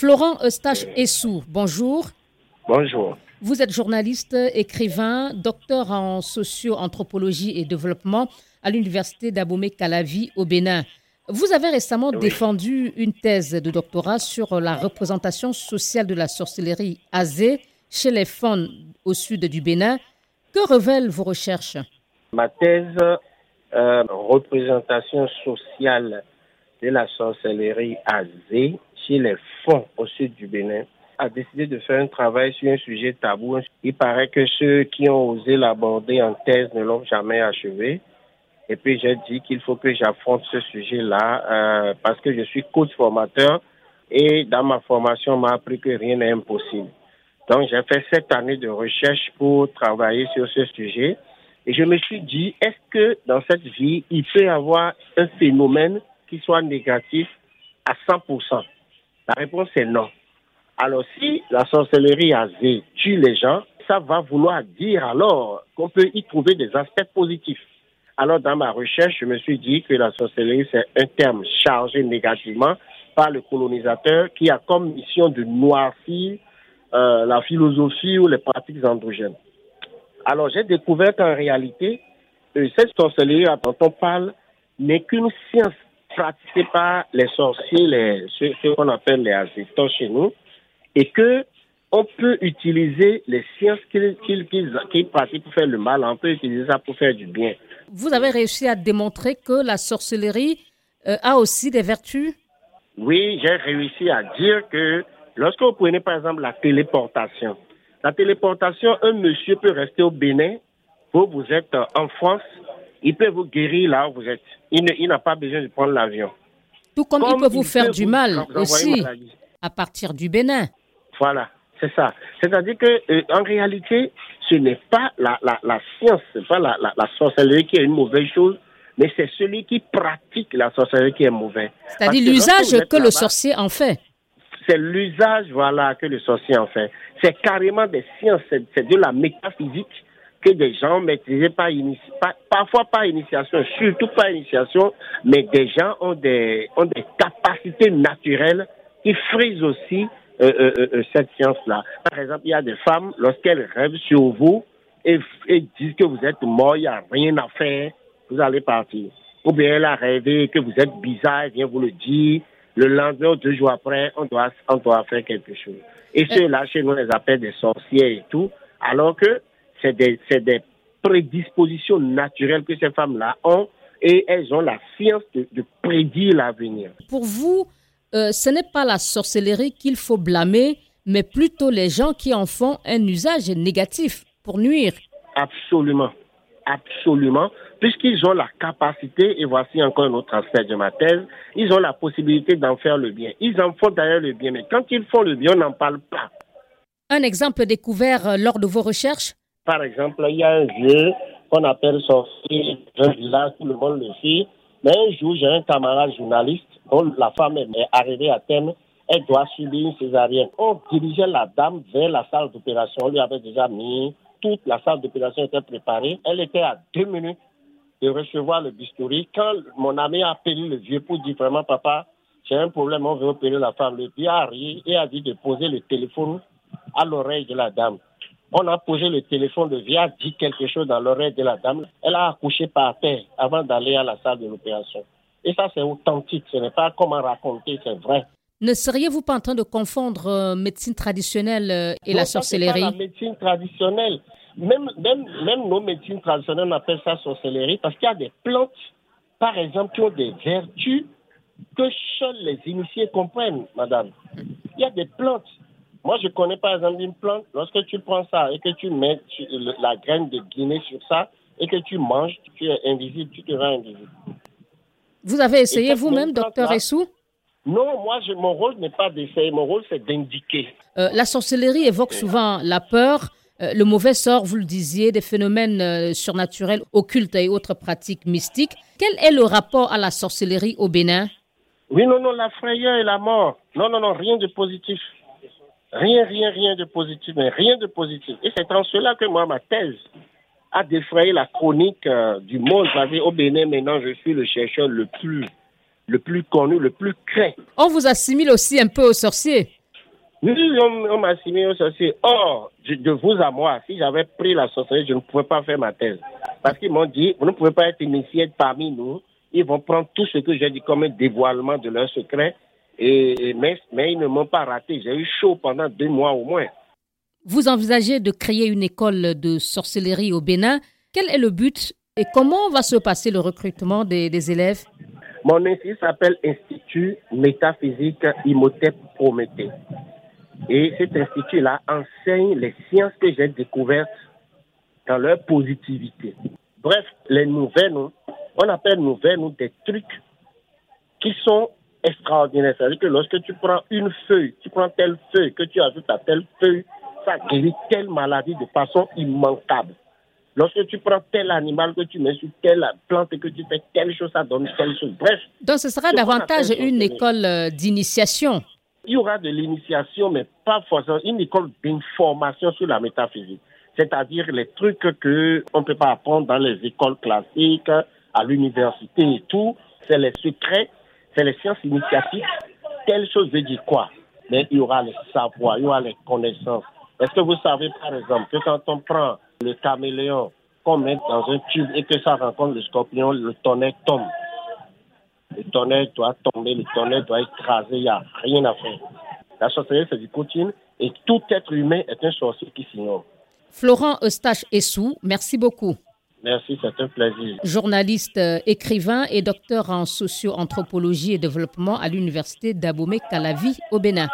Florent Eustache Essou, bonjour. Bonjour. Vous êtes journaliste, écrivain, docteur en socio-anthropologie et développement à l'université d'Abomey-Calavi au Bénin. Vous avez récemment défendu une thèse de doctorat sur la représentation sociale de la sorcellerie azé chez les faunes au sud du Bénin. Que révèlent vos recherches? Ma thèse, euh, représentation sociale de la sorcellerie azé chez les fonds au sud du Bénin, a décidé de faire un travail sur un sujet tabou. Il paraît que ceux qui ont osé l'aborder en thèse ne l'ont jamais achevé. Et puis j'ai dit qu'il faut que j'affronte ce sujet-là euh, parce que je suis coach formateur et dans ma formation, on m'a appris que rien n'est impossible. Donc j'ai fait sept années de recherche pour travailler sur ce sujet. Et je me suis dit, est-ce que dans cette vie, il peut y avoir un phénomène qui soit négatif à 100% La réponse est non. Alors si la sorcellerie azé tue les gens, ça va vouloir dire alors qu'on peut y trouver des aspects positifs. Alors dans ma recherche, je me suis dit que la sorcellerie, c'est un terme chargé négativement par le colonisateur qui a comme mission de noircir euh, la philosophie ou les pratiques androgènes. Alors j'ai découvert qu'en réalité, euh, cette sorcellerie dont on parle n'est qu'une science pratiquée par les sorciers, les, ceux, qu'on appelle les assistants chez nous, et que on peut utiliser les sciences qu'ils pratiquent pour faire le mal, on peut utiliser ça pour faire du bien. Vous avez réussi à démontrer que la sorcellerie euh, a aussi des vertus? Oui, j'ai réussi à dire que lorsque vous prenez par exemple la téléportation, la téléportation, un monsieur peut rester au Bénin, vous, vous êtes en France, il peut vous guérir là où vous êtes. Il n'a pas besoin de prendre l'avion. Tout comme, il peut vous faire du mal aussi à partir du Bénin. Voilà, c'est ça. C'est-à-dire que euh, en réalité, ce n'est pas la, la, la science, ce n'est pas la, la, sorcellerie qui est une mauvaise chose, mais c'est celui qui pratique la sorcellerie qui est mauvais. C'est-à-dire l'usage que le sorcier en fait. C'est l'usage, voilà, que le sorcier en fait. C'est carrément des sciences, c'est de la métaphysique que des gens maîtrisaient pas, pas, parfois pas initiation, surtout pas initiation, mais des gens ont des, ont des capacités naturelles qui frisent aussi euh, euh, euh, cette science-là. Par exemple, il y a des femmes, lorsqu'elles rêvent sur vous et, disent que vous êtes mort, il n'y a rien à faire, vous allez partir. Ou bien elle a rêvé que vous êtes bizarre, elle vient vous le dire. Le lendemain deux jours après, on doit, on doit faire quelque chose. Et ceux-là, chez nous, on les appelle des sorciers et tout, alors que c'est des, des prédispositions naturelles que ces femmes-là ont et elles ont la science de, de prédire l'avenir. Pour vous, euh, ce n'est pas la sorcellerie qu'il faut blâmer, mais plutôt les gens qui en font un usage négatif pour nuire. Absolument, absolument, puisqu'ils ont la capacité, et voici encore un autre aspect de ma thèse, ils ont la possibilité d'en faire le bien. Ils en font d'ailleurs le bien, mais quand ils font le bien, on n'en parle pas. Un exemple découvert lors de vos recherches? Par exemple, il y a un jeu qu'on appelle sorcier, un village, tout le monde le sait, mais un jour, j'ai un camarade journaliste la femme est arrivée à terme, elle doit subir une césarienne. On dirigeait la dame vers la salle d'opération. On lui avait déjà mis toute la salle d'opération était préparée. Elle était à deux minutes de recevoir le bistouri. Quand mon ami a appelé le vieux pour dire vraiment, papa, j'ai un problème, on veut opérer la femme. Le vieux a ri et a dit de poser le téléphone à l'oreille de la dame. On a posé le téléphone, le vieux a dit quelque chose dans l'oreille de la dame. Elle a accouché par terre avant d'aller à la salle de l'opération. Et ça, c'est authentique. Ce n'est pas comment raconter, c'est vrai. Ne seriez-vous pas en train de confondre euh, médecine traditionnelle euh, et la sorcellerie? pas la médecine traditionnelle. Même, même, même nos médecines traditionnelles, on appelle ça sorcellerie parce qu'il y a des plantes, par exemple, qui ont des vertus que seuls les initiés comprennent, madame. Il y a des plantes. Moi, je connais par exemple une plante. Lorsque tu prends ça et que tu mets la graine de Guinée sur ça et que tu manges, tu es invisible, tu te rends invisible. Vous avez essayé vous-même, docteur Essou? Non, moi, mon rôle n'est pas d'essayer, mon rôle, c'est d'indiquer. Euh, la sorcellerie évoque souvent la peur, euh, le mauvais sort, vous le disiez, des phénomènes euh, surnaturels, occultes et autres pratiques mystiques. Quel est le rapport à la sorcellerie au Bénin? Oui, non, non, la frayeur et la mort. Non, non, non, rien de positif. Rien, rien, rien de positif, mais rien de positif. Et c'est en cela que moi, ma thèse, a défrayé la chronique euh, du monde. Vous au Bénin, maintenant, je suis le chercheur le plus, le plus connu, le plus craint. On vous assimile aussi un peu aux sorciers. Oui, on, m'a assimilé au sorcier. Or, de vous à moi, si j'avais pris la sorcellerie, je ne pouvais pas faire ma thèse. Parce qu'ils m'ont dit, vous ne pouvez pas être initié parmi nous. Ils vont prendre tout ce que j'ai dit comme un dévoilement de leur secret. Et, mais, mais ils ne m'ont pas raté. J'ai eu chaud pendant deux mois au moins. Vous envisagez de créer une école de sorcellerie au Bénin. Quel est le but et comment va se passer le recrutement des, élèves? Mon institut s'appelle Institut Métaphysique Imhotep Prométhée. Et cet institut-là enseigne les sciences que j'ai découvertes dans leur positivité. Bref, les nouvelles, on appelle nouvelles des trucs qui sont extraordinaires. C'est-à-dire que lorsque tu prends une feuille, tu prends telle feuille, que tu ajoutes à telle feuille, ça guérit telle maladie de façon immanquable. Lorsque tu prends tel animal que tu mets sur telle plante et que tu fais telle chose, ça donne telle chose. Bref. Donc ce sera davantage une école euh, d'initiation. Il y aura de l'initiation, mais pas forcément une école d'information sur la métaphysique. C'est-à-dire les trucs que on ne peut pas apprendre dans les écoles classiques, à l'université et tout. C'est les secrets, c'est les sciences initiatiques. Telle chose veut dire quoi? Mais il y aura le savoir, il y aura les connaissances. Est-ce que vous savez, par exemple, que quand on prend le caméléon, qu'on met dans un tube et que ça rencontre le scorpion, le tonnerre tombe? Le tonnerre doit tomber, le tonnerre doit écraser, il n'y a rien à faire. La sorcellerie, c'est du coaching et tout être humain est un sorcier qui s'ignore. Florent Eustache Essou, merci beaucoup. Merci, c'est un plaisir. Journaliste, euh, écrivain et docteur en socio-anthropologie et développement à l'université d'Abomey-Calavi au Bénin.